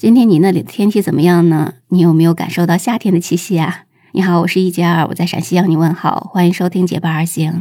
今天你那里的天气怎么样呢？你有没有感受到夏天的气息啊？你好，我是一杰二，我在陕西向你问好，欢迎收听《结伴而行》。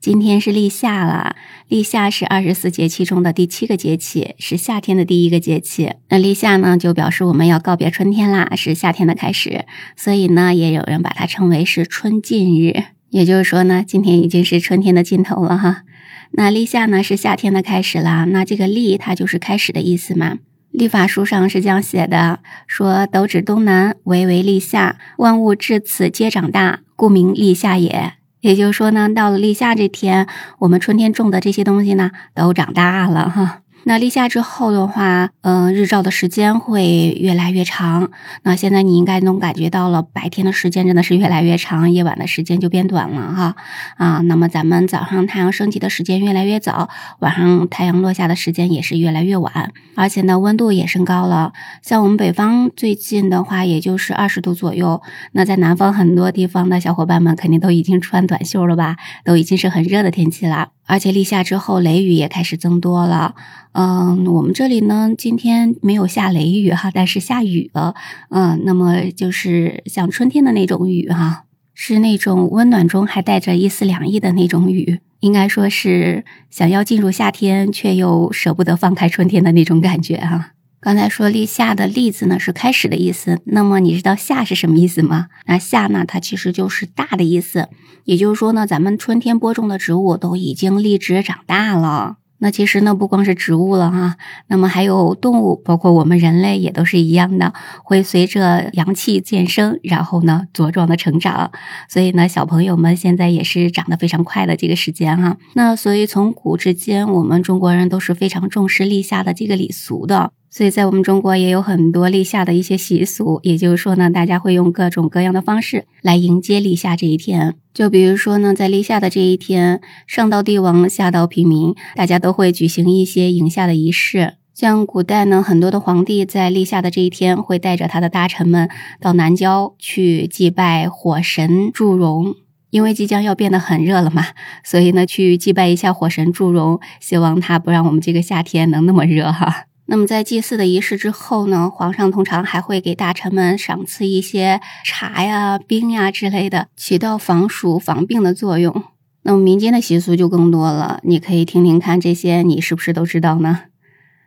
今天是立夏了，立夏是二十四节气中的第七个节气，是夏天的第一个节气。那立夏呢，就表示我们要告别春天啦，是夏天的开始，所以呢，也有人把它称为是春尽日。也就是说呢，今天已经是春天的尽头了哈。那立夏呢，是夏天的开始啦。那这个立，它就是开始的意思嘛。历法书上是这样写的：说斗指东南，为为立夏，万物至此皆长大，故名立夏也。也就是说呢，到了立夏这天，我们春天种的这些东西呢，都长大了哈。那立夏之后的话，嗯，日照的时间会越来越长。那现在你应该能感觉到了，白天的时间真的是越来越长，夜晚的时间就变短了哈。啊，那么咱们早上太阳升起的时间越来越早，晚上太阳落下的时间也是越来越晚，而且呢，温度也升高了。像我们北方最近的话，也就是二十度左右。那在南方很多地方的小伙伴们肯定都已经穿短袖了吧？都已经是很热的天气了。而且立夏之后，雷雨也开始增多了。嗯，我们这里呢，今天没有下雷雨哈，但是下雨了。嗯，那么就是像春天的那种雨哈，是那种温暖中还带着一丝凉意的那种雨，应该说是想要进入夏天，却又舍不得放开春天的那种感觉哈。刚才说立夏的“立”字呢是开始的意思，那么你知道“夏”是什么意思吗？那“夏”呢，它其实就是大的意思。也就是说呢，咱们春天播种的植物都已经立枝长大了。那其实呢，不光是植物了哈，那么还有动物，包括我们人类也都是一样的，会随着阳气渐生，然后呢茁壮的成长。所以呢，小朋友们现在也是长得非常快的这个时间哈。那所以从古至今，我们中国人都是非常重视立夏的这个礼俗的。所以在我们中国也有很多立夏的一些习俗，也就是说呢，大家会用各种各样的方式来迎接立夏这一天。就比如说呢，在立夏的这一天，上到帝王，下到平民，大家都会举行一些迎夏的仪式。像古代呢，很多的皇帝在立夏的这一天，会带着他的大臣们到南郊去祭拜火神祝融，因为即将要变得很热了嘛，所以呢，去祭拜一下火神祝融，希望他不让我们这个夏天能那么热哈。那么在祭祀的仪式之后呢，皇上通常还会给大臣们赏赐一些茶呀、冰呀之类的，起到防暑防病的作用。那么民间的习俗就更多了，你可以听听看这些，你是不是都知道呢？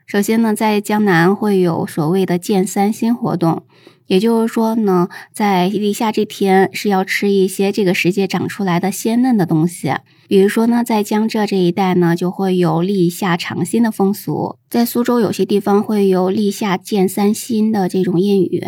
首先呢，在江南会有所谓的建三星活动。也就是说呢，在立夏这天是要吃一些这个时节长出来的鲜嫩的东西，比如说呢，在江浙这一带呢，就会有立夏尝新的风俗；在苏州有些地方会有立夏见三新的这种谚语。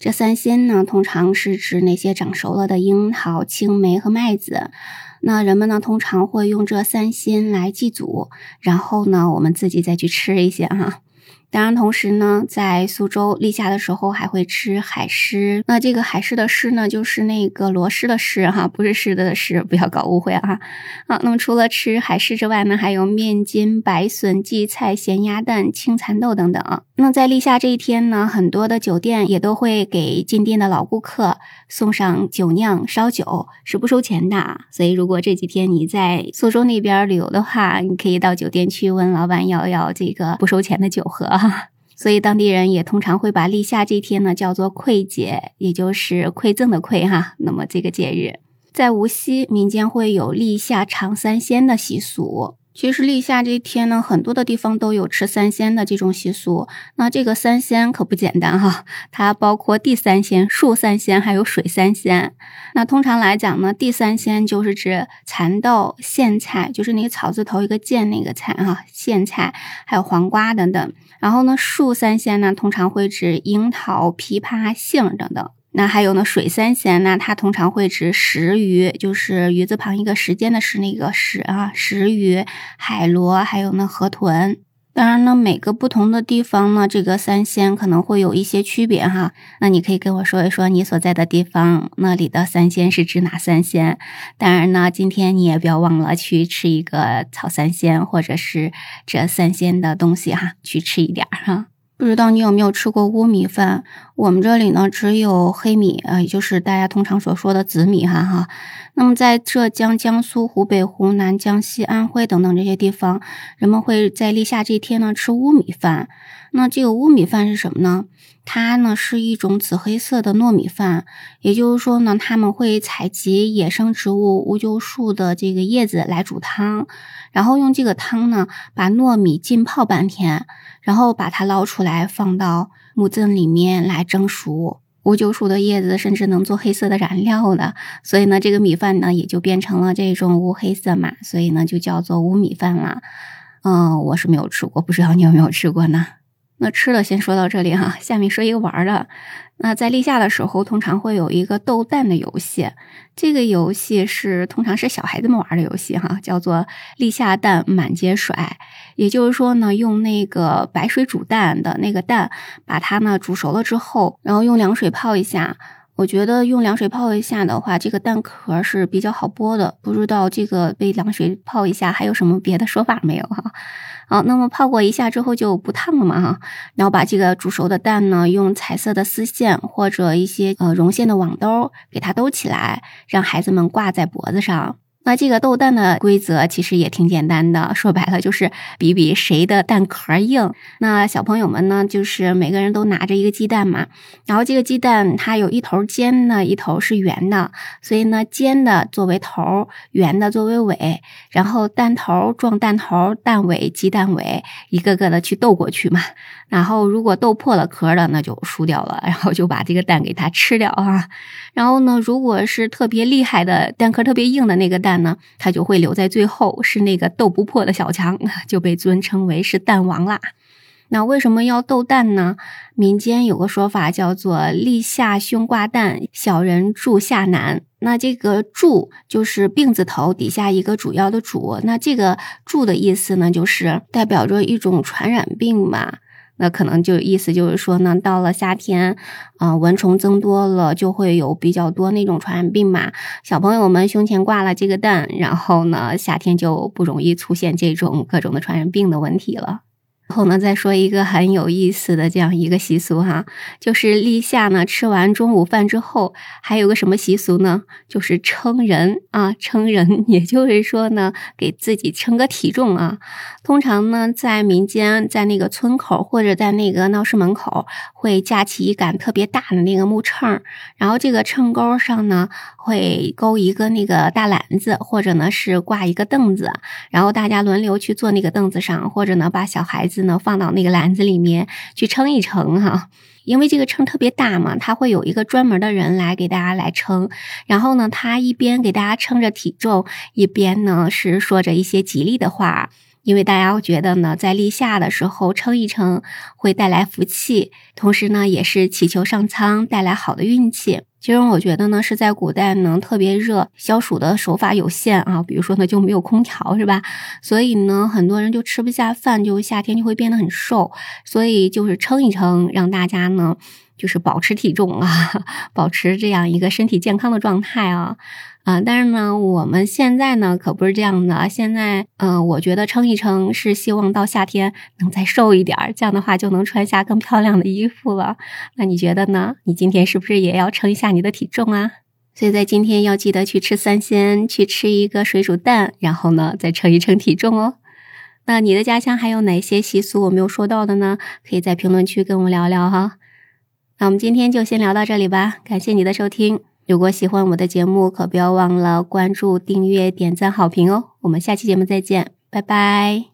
这三新呢，通常是指那些长熟了的樱桃、青梅和麦子。那人们呢，通常会用这三新来祭祖，然后呢，我们自己再去吃一些哈。当然，同时呢，在苏州立夏的时候还会吃海狮。那这个海狮的狮呢，就是那个螺蛳的狮哈，不是狮子的狮，不要搞误会啊。好，那么除了吃海狮之外呢，还有面筋、白笋、荠菜、咸鸭蛋、青蚕豆等等。那在立夏这一天呢，很多的酒店也都会给进店的老顾客送上酒酿烧酒，是不收钱的。所以，如果这几天你在苏州那边旅游的话，你可以到酒店去问老板要要这个不收钱的酒喝。所以当地人也通常会把立夏这天呢叫做馈节，也就是馈赠的馈哈。那么这个节日在无锡民间会有立夏尝三鲜的习俗。其实立夏这一天呢，很多的地方都有吃三鲜的这种习俗。那这个三鲜可不简单哈，它包括地三鲜、树三鲜，还有水三鲜。那通常来讲呢，地三鲜就是指蚕豆、苋菜，就是那个草字头一个苋那个菜哈，苋菜，还有黄瓜等等。然后呢，树三鲜呢，通常会指樱桃、枇杷、杏等等。那还有呢，水三鲜呢，它通常会指石鱼，就是鱼字旁一个时间的时那个石啊，石鱼、海螺，还有呢河豚。当然呢，每个不同的地方呢，这个三鲜可能会有一些区别哈。那你可以跟我说一说你所在的地方那里的三鲜是指哪三鲜？当然呢，今天你也不要忘了去吃一个草三鲜，或者是这三鲜的东西哈，去吃一点哈。不知道你有没有吃过乌米饭？我们这里呢只有黑米，呃，也就是大家通常所说的紫米哈哈。那么在浙江、江苏、湖北、湖南、江西、安徽等等这些地方，人们会在立夏这一天呢吃乌米饭。那这个乌米饭是什么呢？它呢是一种紫黑色的糯米饭，也就是说呢，他们会采集野生植物乌桕树的这个叶子来煮汤，然后用这个汤呢把糯米浸泡半天，然后把它捞出来放到木甑里面来蒸熟。乌桕树的叶子甚至能做黑色的燃料的，所以呢，这个米饭呢也就变成了这种乌黑色嘛，所以呢就叫做乌米饭了。嗯，我是没有吃过，不知道你有没有吃过呢？那吃的先说到这里哈，下面说一个玩的。那在立夏的时候，通常会有一个斗蛋的游戏，这个游戏是通常是小孩子们玩的游戏哈，叫做立夏蛋满街甩。也就是说呢，用那个白水煮蛋的那个蛋，把它呢煮熟了之后，然后用凉水泡一下。我觉得用凉水泡一下的话，这个蛋壳是比较好剥的。不知道这个被凉水泡一下还有什么别的说法没有哈？好，那么泡过一下之后就不烫了嘛哈。然后把这个煮熟的蛋呢，用彩色的丝线或者一些呃绒线的网兜给它兜起来，让孩子们挂在脖子上。那这个斗蛋的规则其实也挺简单的，说白了就是比比谁的蛋壳硬。那小朋友们呢，就是每个人都拿着一个鸡蛋嘛，然后这个鸡蛋它有一头尖的，一头是圆的，所以呢，尖的作为头，圆的作为尾，然后蛋头撞蛋头，蛋尾鸡蛋尾，一个个的去斗过去嘛。然后如果斗破了壳了，那就输掉了，然后就把这个蛋给它吃掉啊。然后呢，如果是特别厉害的蛋壳特别硬的那个蛋呢，它就会留在最后，是那个斗不破的小强，就被尊称为是蛋王啦。那为什么要斗蛋呢？民间有个说法叫做“立夏胸挂蛋，小人住下难”。那这个“住”就是病字头底下一个主要的“主”。那这个“住”的意思呢，就是代表着一种传染病吧。那可能就意思就是说呢，到了夏天，啊，蚊虫增多了，就会有比较多那种传染病嘛。小朋友们胸前挂了这个蛋，然后呢，夏天就不容易出现这种各种的传染病的问题了。然后呢，再说一个很有意思的这样一个习俗哈，就是立夏呢，吃完中午饭之后，还有个什么习俗呢？就是称人啊，称人，也就是说呢，给自己称个体重啊。通常呢，在民间，在那个村口或者在那个闹市门口，会架起一杆特别大的那个木秤，然后这个秤钩上呢，会勾一个那个大篮子，或者呢是挂一个凳子，然后大家轮流去坐那个凳子上，或者呢把小孩子。呢，放到那个篮子里面去称一称哈，因为这个秤特别大嘛，它会有一个专门的人来给大家来称，然后呢，他一边给大家称着体重，一边呢是说着一些吉利的话。因为大家觉得呢，在立夏的时候称一称会带来福气，同时呢，也是祈求上苍带来好的运气。其实我觉得呢，是在古代呢特别热，消暑的手法有限啊，比如说呢就没有空调，是吧？所以呢，很多人就吃不下饭，就夏天就会变得很瘦。所以就是称一称，让大家呢就是保持体重啊，保持这样一个身体健康的状态啊。啊，但是呢，我们现在呢可不是这样的。现在，嗯，我觉得称一称是希望到夏天能再瘦一点儿，这样的话就能穿下更漂亮的衣服了。那你觉得呢？你今天是不是也要称一下你的体重啊？所以在今天要记得去吃三鲜，去吃一个水煮蛋，然后呢再称一称体重哦。那你的家乡还有哪些习俗我没有说到的呢？可以在评论区跟我们聊聊哈。那我们今天就先聊到这里吧，感谢你的收听。如果喜欢我的节目，可不要忘了关注、订阅、点赞、好评哦！我们下期节目再见，拜拜。